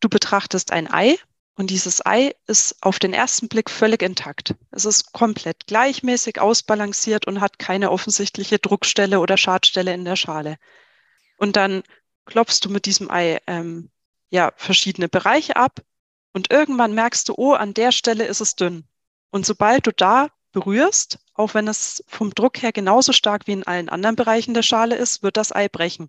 Du betrachtest ein Ei und dieses Ei ist auf den ersten Blick völlig intakt. Es ist komplett gleichmäßig ausbalanciert und hat keine offensichtliche Druckstelle oder Schadstelle in der Schale. Und dann klopfst du mit diesem Ei ähm, ja verschiedene Bereiche ab und irgendwann merkst du, oh, an der Stelle ist es dünn. Und sobald du da berührst, auch wenn es vom Druck her genauso stark wie in allen anderen Bereichen der Schale ist, wird das Ei brechen.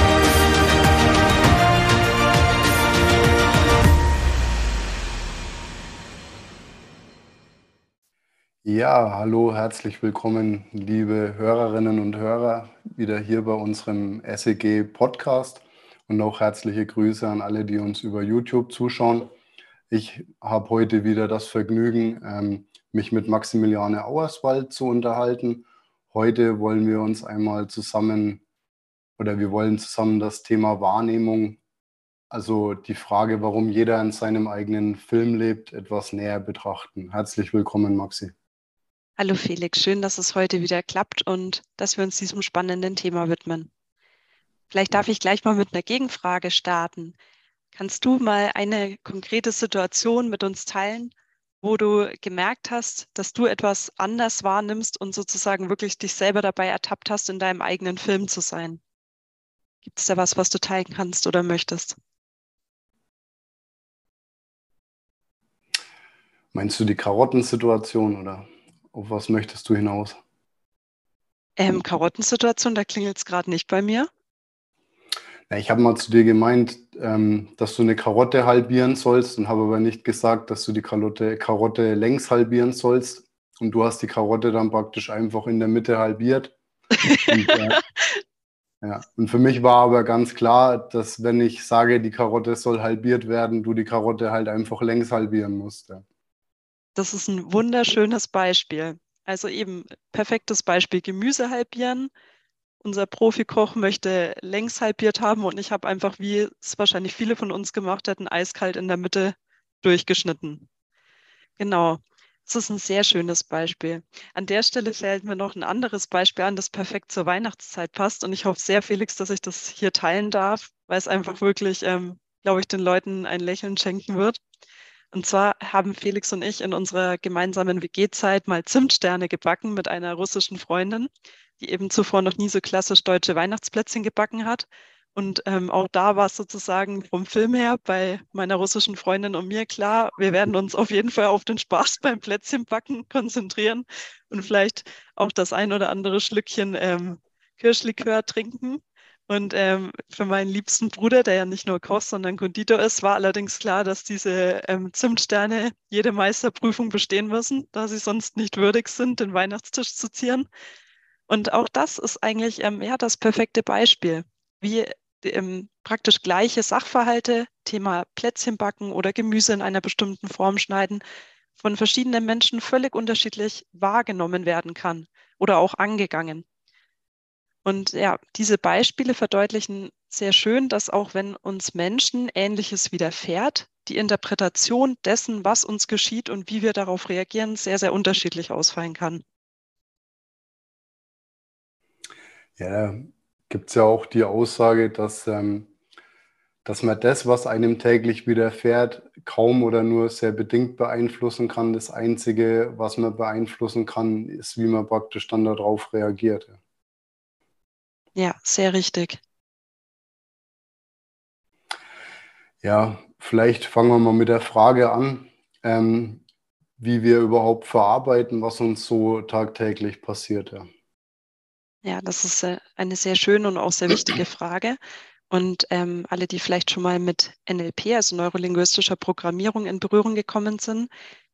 Ja, hallo, herzlich willkommen, liebe Hörerinnen und Hörer, wieder hier bei unserem SEG Podcast und auch herzliche Grüße an alle, die uns über YouTube zuschauen. Ich habe heute wieder das Vergnügen, ähm, mich mit Maximiliane Auerswald zu unterhalten. Heute wollen wir uns einmal zusammen oder wir wollen zusammen das Thema Wahrnehmung, also die Frage, warum jeder in seinem eigenen Film lebt, etwas näher betrachten. Herzlich willkommen, Maxi. Hallo Felix, schön, dass es heute wieder klappt und dass wir uns diesem spannenden Thema widmen. Vielleicht darf ich gleich mal mit einer Gegenfrage starten. Kannst du mal eine konkrete Situation mit uns teilen, wo du gemerkt hast, dass du etwas anders wahrnimmst und sozusagen wirklich dich selber dabei ertappt hast, in deinem eigenen Film zu sein? Gibt es da was, was du teilen kannst oder möchtest? Meinst du die Karottensituation oder? Auf was möchtest du hinaus? Ähm, Karottensituation, da klingelt es gerade nicht bei mir. Ja, ich habe mal zu dir gemeint, ähm, dass du eine Karotte halbieren sollst und habe aber nicht gesagt, dass du die Karotte, Karotte längs halbieren sollst. Und du hast die Karotte dann praktisch einfach in der Mitte halbiert. und, äh, ja. und für mich war aber ganz klar, dass wenn ich sage, die Karotte soll halbiert werden, du die Karotte halt einfach längs halbieren musst. Ja. Das ist ein wunderschönes Beispiel. Also eben perfektes Beispiel Gemüse halbieren. Unser Profikoch möchte längs halbiert haben und ich habe einfach, wie es wahrscheinlich viele von uns gemacht hätten, eiskalt in der Mitte durchgeschnitten. Genau. Das ist ein sehr schönes Beispiel. An der Stelle fällt mir noch ein anderes Beispiel an, das perfekt zur Weihnachtszeit passt. Und ich hoffe sehr, Felix, dass ich das hier teilen darf, weil es einfach wirklich, ähm, glaube ich, den Leuten ein Lächeln schenken wird. Und zwar haben Felix und ich in unserer gemeinsamen WG-Zeit mal Zimtsterne gebacken mit einer russischen Freundin, die eben zuvor noch nie so klassisch deutsche Weihnachtsplätzchen gebacken hat. Und ähm, auch da war es sozusagen vom Film her bei meiner russischen Freundin und mir klar, wir werden uns auf jeden Fall auf den Spaß beim Plätzchenbacken konzentrieren und vielleicht auch das ein oder andere Schlückchen ähm, Kirschlikör trinken. Und ähm, für meinen liebsten Bruder, der ja nicht nur Koch, sondern Konditor ist, war allerdings klar, dass diese ähm, Zimtsterne jede Meisterprüfung bestehen müssen, da sie sonst nicht würdig sind, den Weihnachtstisch zu zieren. Und auch das ist eigentlich ähm, ja, das perfekte Beispiel, wie ähm, praktisch gleiche Sachverhalte, Thema Plätzchen backen oder Gemüse in einer bestimmten Form schneiden, von verschiedenen Menschen völlig unterschiedlich wahrgenommen werden kann oder auch angegangen. Und ja, diese Beispiele verdeutlichen sehr schön, dass auch wenn uns Menschen Ähnliches widerfährt, die Interpretation dessen, was uns geschieht und wie wir darauf reagieren, sehr, sehr unterschiedlich ausfallen kann. Ja, gibt es ja auch die Aussage, dass, ähm, dass man das, was einem täglich widerfährt, kaum oder nur sehr bedingt beeinflussen kann. Das Einzige, was man beeinflussen kann, ist, wie man praktisch dann darauf reagiert. Ja. Ja, sehr richtig. Ja, vielleicht fangen wir mal mit der Frage an, ähm, wie wir überhaupt verarbeiten, was uns so tagtäglich passiert. Ja, ja das ist äh, eine sehr schöne und auch sehr wichtige Frage. Und ähm, alle, die vielleicht schon mal mit NLP, also neurolinguistischer Programmierung, in Berührung gekommen sind,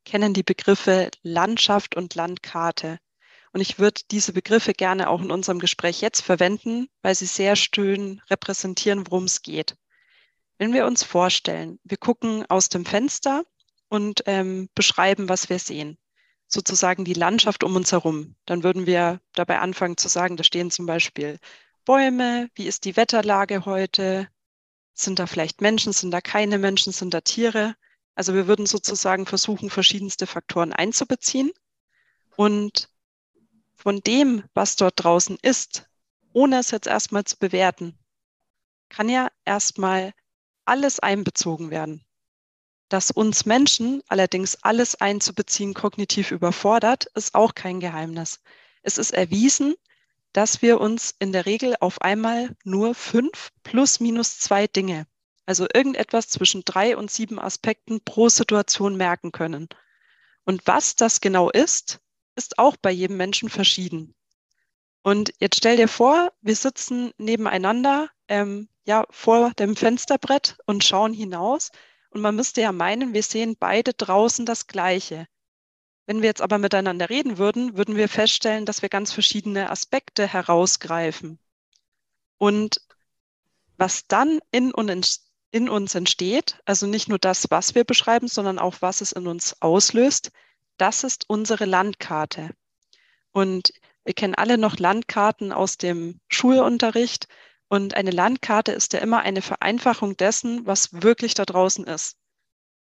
kennen die Begriffe Landschaft und Landkarte. Und ich würde diese Begriffe gerne auch in unserem Gespräch jetzt verwenden, weil sie sehr schön repräsentieren, worum es geht. Wenn wir uns vorstellen, wir gucken aus dem Fenster und ähm, beschreiben, was wir sehen, sozusagen die Landschaft um uns herum, dann würden wir dabei anfangen zu sagen, da stehen zum Beispiel Bäume, wie ist die Wetterlage heute, Sind da vielleicht Menschen, sind da keine Menschen, sind da Tiere? Also wir würden sozusagen versuchen, verschiedenste Faktoren einzubeziehen. Und von dem, was dort draußen ist, ohne es jetzt erstmal zu bewerten, kann ja erstmal alles einbezogen werden. Dass uns Menschen allerdings alles einzubeziehen kognitiv überfordert, ist auch kein Geheimnis. Es ist erwiesen, dass wir uns in der Regel auf einmal nur fünf plus minus zwei Dinge, also irgendetwas zwischen drei und sieben Aspekten pro Situation merken können. Und was das genau ist, ist auch bei jedem Menschen verschieden. Und jetzt stell dir vor, wir sitzen nebeneinander, ähm, ja, vor dem Fensterbrett und schauen hinaus. Und man müsste ja meinen, wir sehen beide draußen das Gleiche. Wenn wir jetzt aber miteinander reden würden, würden wir feststellen, dass wir ganz verschiedene Aspekte herausgreifen. Und was dann in, in uns entsteht, also nicht nur das, was wir beschreiben, sondern auch was es in uns auslöst, das ist unsere Landkarte. Und wir kennen alle noch Landkarten aus dem Schulunterricht. Und eine Landkarte ist ja immer eine Vereinfachung dessen, was wirklich da draußen ist.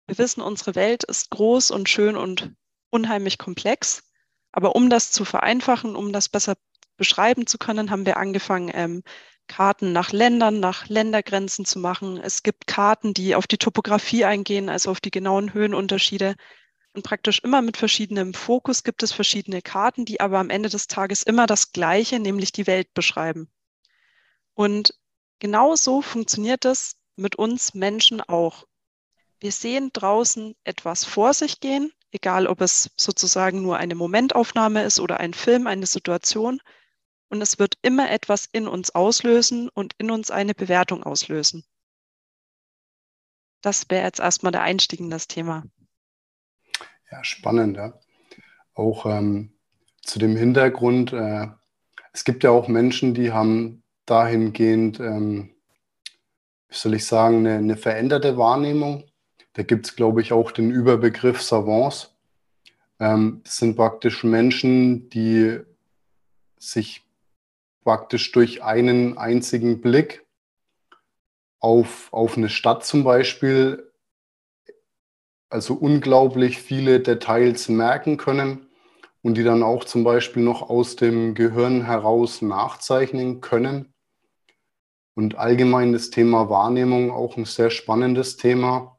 Wir wissen, unsere Welt ist groß und schön und unheimlich komplex. Aber um das zu vereinfachen, um das besser beschreiben zu können, haben wir angefangen, ähm, Karten nach Ländern, nach Ländergrenzen zu machen. Es gibt Karten, die auf die Topografie eingehen, also auf die genauen Höhenunterschiede. Und praktisch immer mit verschiedenem Fokus gibt es verschiedene Karten, die aber am Ende des Tages immer das Gleiche, nämlich die Welt beschreiben. Und genau so funktioniert es mit uns Menschen auch. Wir sehen draußen etwas vor sich gehen, egal ob es sozusagen nur eine Momentaufnahme ist oder ein Film, eine Situation. Und es wird immer etwas in uns auslösen und in uns eine Bewertung auslösen. Das wäre jetzt erstmal der Einstieg in das Thema. Ja, spannend. Auch ähm, zu dem Hintergrund, äh, es gibt ja auch Menschen, die haben dahingehend, ähm, wie soll ich sagen, eine, eine veränderte Wahrnehmung. Da gibt es, glaube ich, auch den Überbegriff Savants. Ähm, das sind praktisch Menschen, die sich praktisch durch einen einzigen Blick auf, auf eine Stadt zum Beispiel also unglaublich viele Details merken können und die dann auch zum Beispiel noch aus dem Gehirn heraus nachzeichnen können. Und allgemein das Thema Wahrnehmung auch ein sehr spannendes Thema,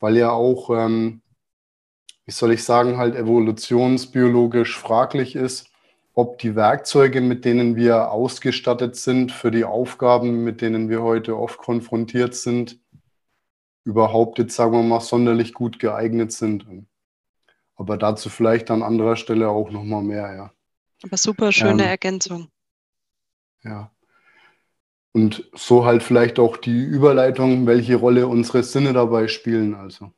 weil ja auch, ähm, wie soll ich sagen, halt evolutionsbiologisch fraglich ist, ob die Werkzeuge, mit denen wir ausgestattet sind für die Aufgaben, mit denen wir heute oft konfrontiert sind, überhaupt jetzt, sagen wir mal, sonderlich gut geeignet sind. Aber dazu vielleicht an anderer Stelle auch nochmal mehr, ja. Aber super schöne ähm, Ergänzung. Ja. Und so halt vielleicht auch die Überleitung, welche Rolle unsere Sinne dabei spielen, also.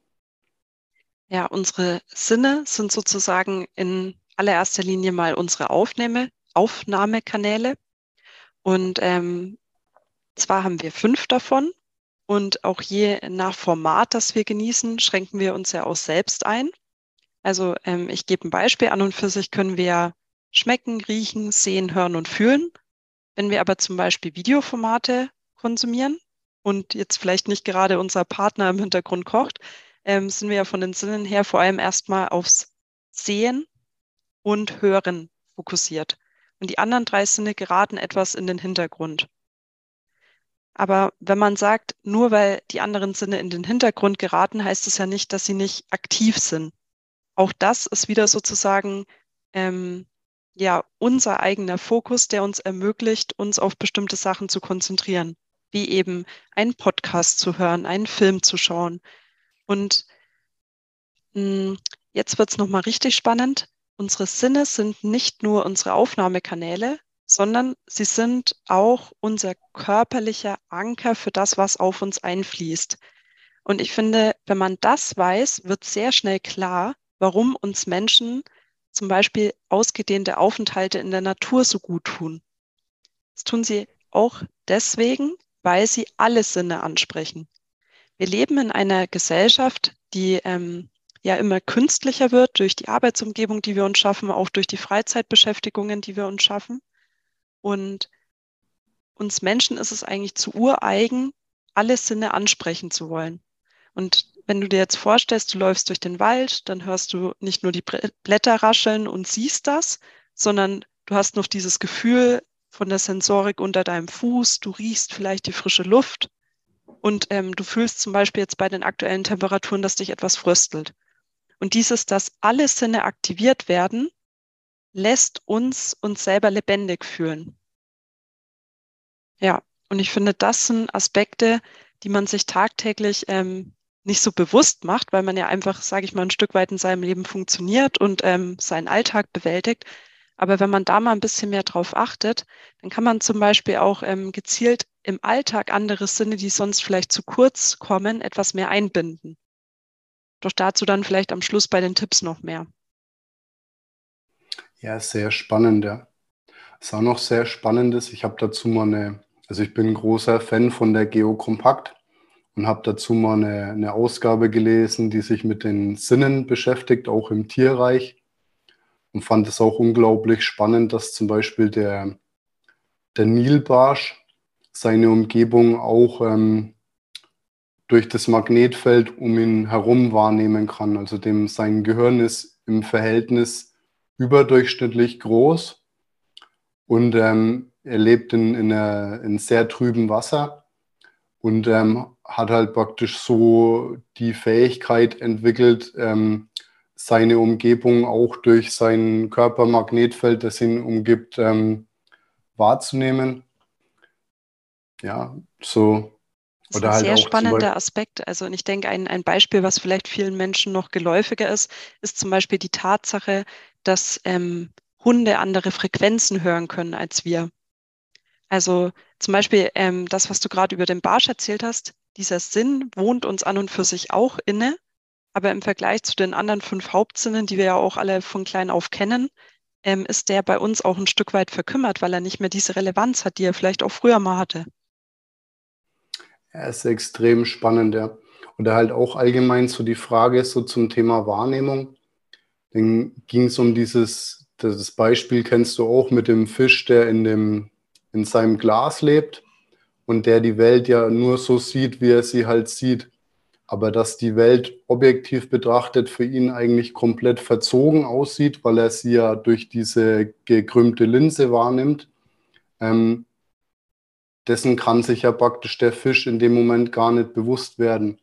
Ja, unsere Sinne sind sozusagen in allererster Linie mal unsere Aufnahme, Aufnahmekanäle. Und ähm, zwar haben wir fünf davon. Und auch je nach Format, das wir genießen, schränken wir uns ja auch selbst ein. Also ähm, ich gebe ein Beispiel. An und für sich können wir schmecken, riechen, sehen, hören und fühlen. Wenn wir aber zum Beispiel Videoformate konsumieren und jetzt vielleicht nicht gerade unser Partner im Hintergrund kocht, ähm, sind wir ja von den Sinnen her vor allem erstmal aufs Sehen und Hören fokussiert. Und die anderen drei Sinne geraten etwas in den Hintergrund. Aber wenn man sagt, nur weil die anderen Sinne in den Hintergrund geraten, heißt es ja nicht, dass sie nicht aktiv sind. Auch das ist wieder sozusagen ähm, ja unser eigener Fokus, der uns ermöglicht, uns auf bestimmte Sachen zu konzentrieren, wie eben einen Podcast zu hören, einen Film zu schauen. Und mh, hm, jetzt wird es nochmal richtig spannend. Unsere Sinne sind nicht nur unsere Aufnahmekanäle, sondern sie sind auch unser körperlicher Anker für das, was auf uns einfließt. Und ich finde, wenn man das weiß, wird sehr schnell klar, warum uns Menschen zum Beispiel ausgedehnte Aufenthalte in der Natur so gut tun. Das tun sie auch deswegen, weil sie alle Sinne ansprechen. Wir leben in einer Gesellschaft, die ähm, ja immer künstlicher wird durch die Arbeitsumgebung, die wir uns schaffen, auch durch die Freizeitbeschäftigungen, die wir uns schaffen. Und uns Menschen ist es eigentlich zu ureigen, alle Sinne ansprechen zu wollen. Und wenn du dir jetzt vorstellst, du läufst durch den Wald, dann hörst du nicht nur die Blätter rascheln und siehst das, sondern du hast noch dieses Gefühl von der Sensorik unter deinem Fuß, du riechst vielleicht die frische Luft und ähm, du fühlst zum Beispiel jetzt bei den aktuellen Temperaturen, dass dich etwas fröstelt. Und dieses, dass alle Sinne aktiviert werden, lässt uns uns selber lebendig fühlen. Ja, und ich finde, das sind Aspekte, die man sich tagtäglich ähm, nicht so bewusst macht, weil man ja einfach, sage ich mal, ein Stück weit in seinem Leben funktioniert und ähm, seinen Alltag bewältigt. Aber wenn man da mal ein bisschen mehr drauf achtet, dann kann man zum Beispiel auch ähm, gezielt im Alltag andere Sinne, die sonst vielleicht zu kurz kommen, etwas mehr einbinden. Doch dazu dann vielleicht am Schluss bei den Tipps noch mehr. Ja, sehr spannend, ja. Was auch noch sehr spannend ist, ich habe dazu mal eine, also ich bin ein großer Fan von der Geokompakt und habe dazu mal eine, eine Ausgabe gelesen, die sich mit den Sinnen beschäftigt, auch im Tierreich. Und fand es auch unglaublich spannend, dass zum Beispiel der, der Nilbarsch seine Umgebung auch ähm, durch das Magnetfeld um ihn herum wahrnehmen kann. Also dem sein Gehirn ist im Verhältnis überdurchschnittlich groß und ähm, er lebt in, in, einer, in sehr trübem Wasser und ähm, hat halt praktisch so die Fähigkeit entwickelt, ähm, seine Umgebung auch durch sein Körpermagnetfeld, das ihn umgibt, ähm, wahrzunehmen. Ja, so. Das ist ein halt sehr spannender Aspekt. Also, und ich denke, ein, ein Beispiel, was vielleicht vielen Menschen noch geläufiger ist, ist zum Beispiel die Tatsache, dass ähm, Hunde andere Frequenzen hören können als wir. Also zum Beispiel ähm, das, was du gerade über den Barsch erzählt hast, dieser Sinn wohnt uns an und für sich auch inne, aber im Vergleich zu den anderen fünf Hauptsinnen, die wir ja auch alle von klein auf kennen, ähm, ist der bei uns auch ein Stück weit verkümmert, weil er nicht mehr diese Relevanz hat, die er vielleicht auch früher mal hatte. Er ist extrem spannend, ja. Oder halt auch allgemein so die Frage so zum Thema Wahrnehmung. Dann ging es um dieses, das Beispiel kennst du auch mit dem Fisch, der in dem in seinem Glas lebt und der die Welt ja nur so sieht, wie er sie halt sieht. Aber dass die Welt objektiv betrachtet für ihn eigentlich komplett verzogen aussieht, weil er sie ja durch diese gekrümmte Linse wahrnimmt, ähm, dessen kann sich ja praktisch der Fisch in dem Moment gar nicht bewusst werden.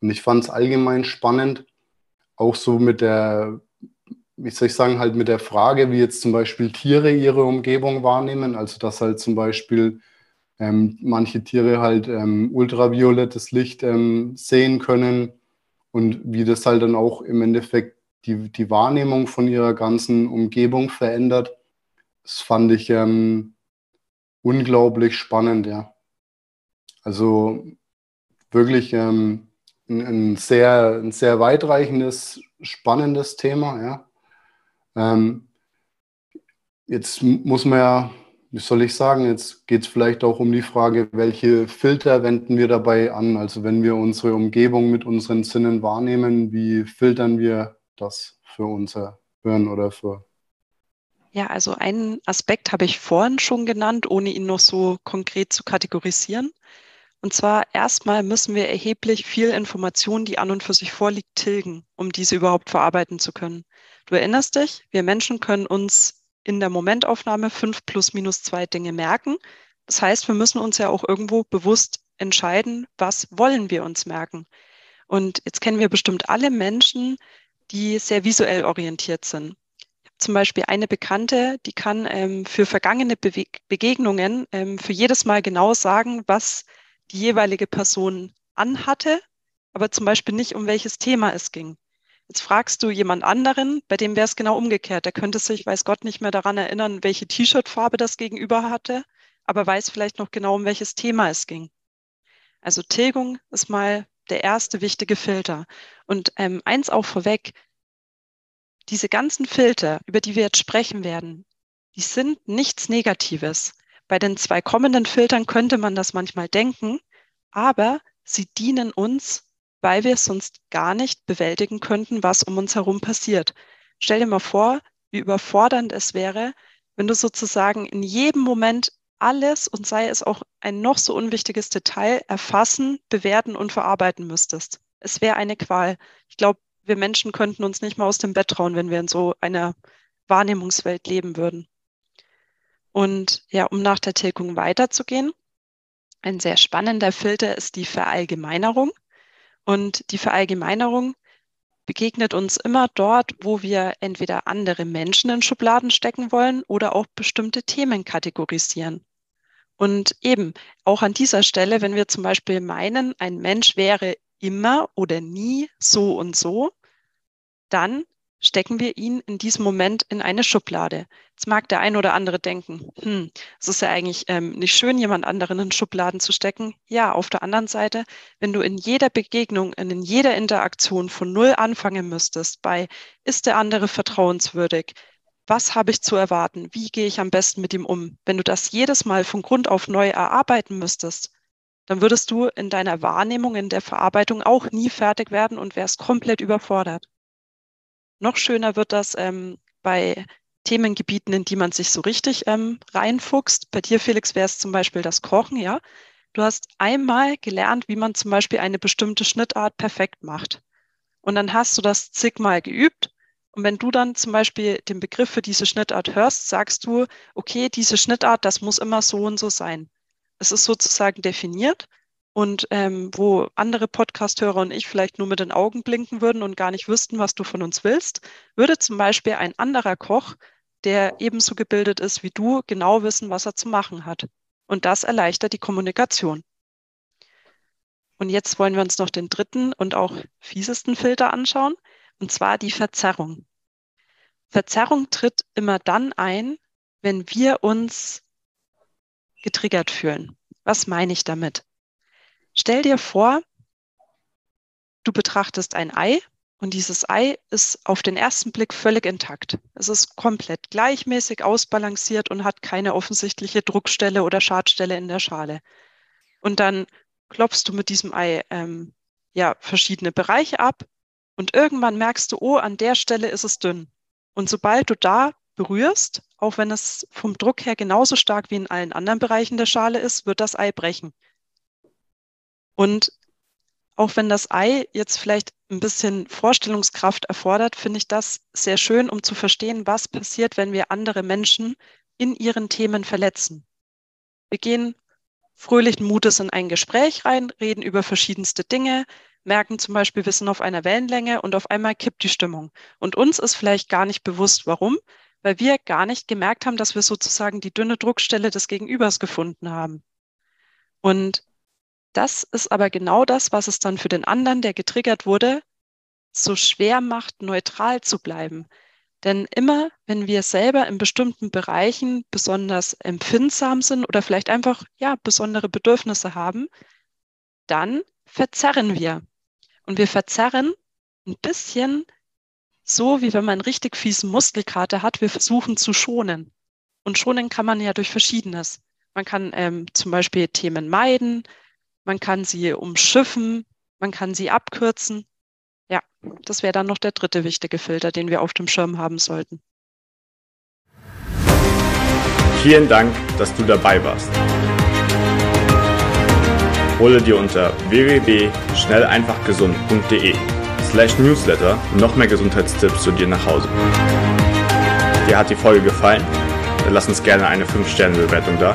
Und ich fand es allgemein spannend, auch so mit der wie soll ich sagen, halt mit der Frage, wie jetzt zum Beispiel Tiere ihre Umgebung wahrnehmen. Also dass halt zum Beispiel ähm, manche Tiere halt ähm, ultraviolettes Licht ähm, sehen können und wie das halt dann auch im Endeffekt die, die Wahrnehmung von ihrer ganzen Umgebung verändert. Das fand ich ähm, unglaublich spannend, ja. Also wirklich ähm, ein, ein, sehr, ein sehr weitreichendes, spannendes Thema, ja. Ähm, jetzt muss man ja, wie soll ich sagen, jetzt geht es vielleicht auch um die Frage, welche Filter wenden wir dabei an? Also wenn wir unsere Umgebung mit unseren Sinnen wahrnehmen, wie filtern wir das für unser Hören oder für ja, also einen Aspekt habe ich vorhin schon genannt, ohne ihn noch so konkret zu kategorisieren. Und zwar erstmal müssen wir erheblich viel Information, die an und für sich vorliegt, tilgen, um diese überhaupt verarbeiten zu können. Du erinnerst dich, wir Menschen können uns in der Momentaufnahme fünf plus minus zwei Dinge merken. Das heißt, wir müssen uns ja auch irgendwo bewusst entscheiden, was wollen wir uns merken. Und jetzt kennen wir bestimmt alle Menschen, die sehr visuell orientiert sind. Zum Beispiel eine Bekannte, die kann ähm, für vergangene Bewe Begegnungen ähm, für jedes Mal genau sagen, was die jeweilige Person anhatte, aber zum Beispiel nicht, um welches Thema es ging. Jetzt fragst du jemand anderen, bei dem wäre es genau umgekehrt. Der könnte sich, weiß Gott, nicht mehr daran erinnern, welche T-Shirt-Farbe das Gegenüber hatte, aber weiß vielleicht noch genau, um welches Thema es ging. Also Tilgung ist mal der erste wichtige Filter. Und ähm, eins auch vorweg, diese ganzen Filter, über die wir jetzt sprechen werden, die sind nichts Negatives. Bei den zwei kommenden Filtern könnte man das manchmal denken, aber sie dienen uns weil wir es sonst gar nicht bewältigen könnten, was um uns herum passiert. Stell dir mal vor, wie überfordernd es wäre, wenn du sozusagen in jedem Moment alles und sei es auch ein noch so unwichtiges Detail erfassen, bewerten und verarbeiten müsstest. Es wäre eine Qual. Ich glaube, wir Menschen könnten uns nicht mal aus dem Bett trauen, wenn wir in so einer Wahrnehmungswelt leben würden. Und ja, um nach der Tilgung weiterzugehen, ein sehr spannender Filter ist die Verallgemeinerung. Und die Verallgemeinerung begegnet uns immer dort, wo wir entweder andere Menschen in Schubladen stecken wollen oder auch bestimmte Themen kategorisieren. Und eben auch an dieser Stelle, wenn wir zum Beispiel meinen, ein Mensch wäre immer oder nie so und so, dann stecken wir ihn in diesem Moment in eine Schublade. Jetzt mag der ein oder andere denken, hm, es ist ja eigentlich ähm, nicht schön, jemand anderen in Schubladen zu stecken. Ja, auf der anderen Seite, wenn du in jeder Begegnung, in jeder Interaktion von Null anfangen müsstest, bei ist der andere vertrauenswürdig? Was habe ich zu erwarten? Wie gehe ich am besten mit ihm um? Wenn du das jedes Mal von Grund auf neu erarbeiten müsstest, dann würdest du in deiner Wahrnehmung, in der Verarbeitung auch nie fertig werden und wärst komplett überfordert. Noch schöner wird das ähm, bei Themengebieten, in die man sich so richtig ähm, reinfuchst. Bei dir, Felix, wäre es zum Beispiel das Kochen, ja. Du hast einmal gelernt, wie man zum Beispiel eine bestimmte Schnittart perfekt macht. Und dann hast du das zigmal geübt. Und wenn du dann zum Beispiel den Begriff für diese Schnittart hörst, sagst du, okay, diese Schnittart, das muss immer so und so sein. Es ist sozusagen definiert und ähm, wo andere Podcasthörer und ich vielleicht nur mit den Augen blinken würden und gar nicht wüssten, was du von uns willst, würde zum Beispiel ein anderer Koch, der ebenso gebildet ist wie du, genau wissen, was er zu machen hat. Und das erleichtert die Kommunikation. Und jetzt wollen wir uns noch den dritten und auch fiesesten Filter anschauen, und zwar die Verzerrung. Verzerrung tritt immer dann ein, wenn wir uns getriggert fühlen. Was meine ich damit? Stell dir vor, du betrachtest ein Ei und dieses Ei ist auf den ersten Blick völlig intakt. Es ist komplett gleichmäßig ausbalanciert und hat keine offensichtliche Druckstelle oder Schadstelle in der Schale. Und dann klopfst du mit diesem Ei ähm, ja verschiedene Bereiche ab und irgendwann merkst du, oh, an der Stelle ist es dünn. Und sobald du da berührst, auch wenn es vom Druck her genauso stark wie in allen anderen Bereichen der Schale ist, wird das Ei brechen. Und auch wenn das Ei jetzt vielleicht ein bisschen Vorstellungskraft erfordert, finde ich das sehr schön, um zu verstehen, was passiert, wenn wir andere Menschen in ihren Themen verletzen. Wir gehen fröhlichen Mutes in ein Gespräch rein, reden über verschiedenste Dinge, merken zum Beispiel, wir sind auf einer Wellenlänge und auf einmal kippt die Stimmung. Und uns ist vielleicht gar nicht bewusst, warum, weil wir gar nicht gemerkt haben, dass wir sozusagen die dünne Druckstelle des Gegenübers gefunden haben. Und das ist aber genau das, was es dann für den anderen, der getriggert wurde, so schwer macht, neutral zu bleiben. Denn immer, wenn wir selber in bestimmten Bereichen besonders empfindsam sind oder vielleicht einfach ja besondere Bedürfnisse haben, dann verzerren wir. Und wir verzerren ein bisschen so, wie wenn man richtig fiesen Muskelkater hat. Wir versuchen zu schonen. Und schonen kann man ja durch Verschiedenes. Man kann ähm, zum Beispiel Themen meiden, man kann sie umschiffen, man kann sie abkürzen. Ja, das wäre dann noch der dritte wichtige Filter, den wir auf dem Schirm haben sollten. Vielen Dank, dass du dabei warst. Hole dir unter www.schnelleinfachgesund.de slash newsletter noch mehr Gesundheitstipps zu dir nach Hause. Dir hat die Folge gefallen? Dann lass uns gerne eine 5-Sterne-Bewertung da